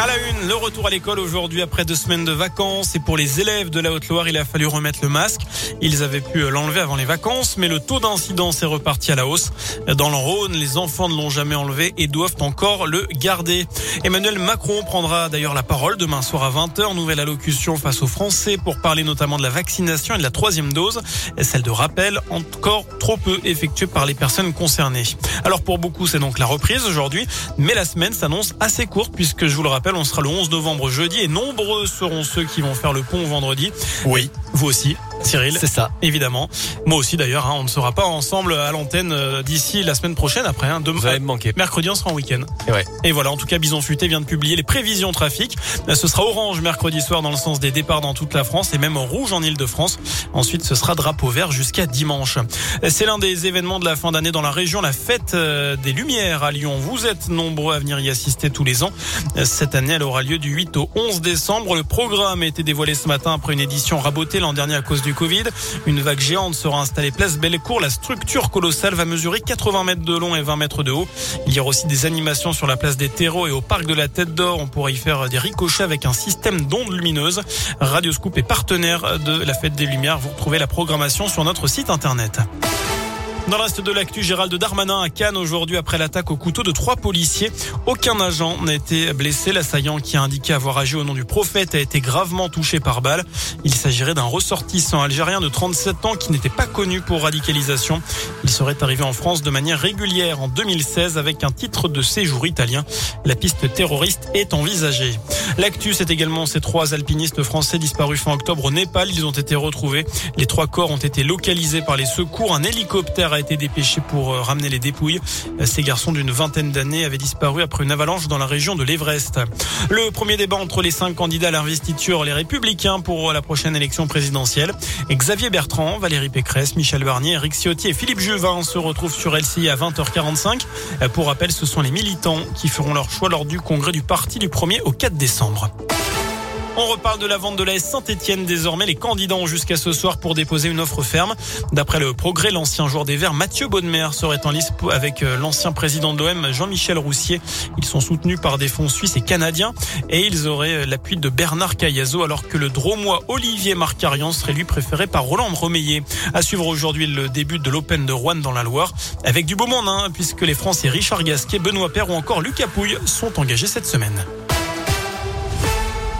À la une, le retour à l'école aujourd'hui après deux semaines de vacances. Et pour les élèves de la Haute-Loire, il a fallu remettre le masque. Ils avaient pu l'enlever avant les vacances, mais le taux d'incidence est reparti à la hausse. Dans le Rhône, les enfants ne l'ont jamais enlevé et doivent encore le garder. Emmanuel Macron prendra d'ailleurs la parole demain soir à 20h. Nouvelle allocution face aux Français pour parler notamment de la vaccination et de la troisième dose. Celle de rappel, encore trop peu effectuée par les personnes concernées. Alors pour beaucoup, c'est donc la reprise aujourd'hui, mais la semaine s'annonce assez courte puisque je vous le rappelle, on sera le 11 novembre jeudi et nombreux seront ceux qui vont faire le pont vendredi. Oui. Vous aussi. Cyril. C'est ça. Évidemment. Moi aussi d'ailleurs, hein, on ne sera pas ensemble à l'antenne euh, d'ici la semaine prochaine après. Hein, demain, Vous allez me manquer. Mercredi, on sera en week-end. Et, ouais. et voilà, en tout cas, Bison Futé vient de publier les prévisions trafic. Euh, ce sera orange mercredi soir dans le sens des départs dans toute la France et même en rouge en Ile-de-France. Ensuite, ce sera drapeau vert jusqu'à dimanche. Euh, c'est l'un des événements de la fin d'année dans la région, la fête des Lumières à Lyon. Vous êtes nombreux à venir y assister tous les ans. Cette année, elle aura lieu du 8 au 11 décembre. Le programme a été dévoilé ce matin après une édition rabotée l'an dernier à cause du Covid. Une vague géante sera installée place Bellecour. La structure colossale va mesurer 80 mètres de long et 20 mètres de haut. Il y aura aussi des animations sur la place des terreaux et au parc de la Tête d'Or. On pourra y faire des ricochets avec un système d'ondes lumineuses. Radioscoop est partenaire de la Fête des Lumières. Vous retrouvez la programmation sur notre site internet. Dans le reste de l'actu, Gérald Darmanin à Cannes aujourd'hui après l'attaque au couteau de trois policiers. Aucun agent n'a été blessé. L'assaillant qui a indiqué avoir agi au nom du prophète a été gravement touché par balle. Il s'agirait d'un ressortissant algérien de 37 ans qui n'était pas connu pour radicalisation. Il serait arrivé en France de manière régulière en 2016 avec un titre de séjour italien. La piste terroriste est envisagée. L'actu, c'est également ces trois alpinistes français disparus fin octobre au Népal. Ils ont été retrouvés. Les trois corps ont été localisés par les secours. Un hélicoptère été dépêché pour euh, ramener les dépouilles. Ces garçons d'une vingtaine d'années avaient disparu après une avalanche dans la région de l'Everest. Le premier débat entre les cinq candidats à l'investiture, les républicains pour la prochaine élection présidentielle. Xavier Bertrand, Valérie Pécresse, Michel Barnier, Eric Ciotti et Philippe Juvin se retrouvent sur LCI à 20h45. Pour rappel, ce sont les militants qui feront leur choix lors du congrès du parti du 1er au 4 décembre. On reparle de la vente de la S Saint-Etienne. Désormais, les candidats ont jusqu'à ce soir pour déposer une offre ferme. D'après le progrès, l'ancien joueur des Verts, Mathieu Bonnemer, serait en liste avec euh, l'ancien président de l'OM, Jean-Michel Roussier. Ils sont soutenus par des fonds suisses et canadiens et ils auraient euh, l'appui de Bernard Cayazo alors que le dromois Olivier Marcarian serait lui préféré par Roland Romeillet. À suivre aujourd'hui le début de l'Open de Rouen dans la Loire avec du beau monde hein, puisque les Français Richard Gasquet, Benoît Père ou encore Lucas Pouille sont engagés cette semaine.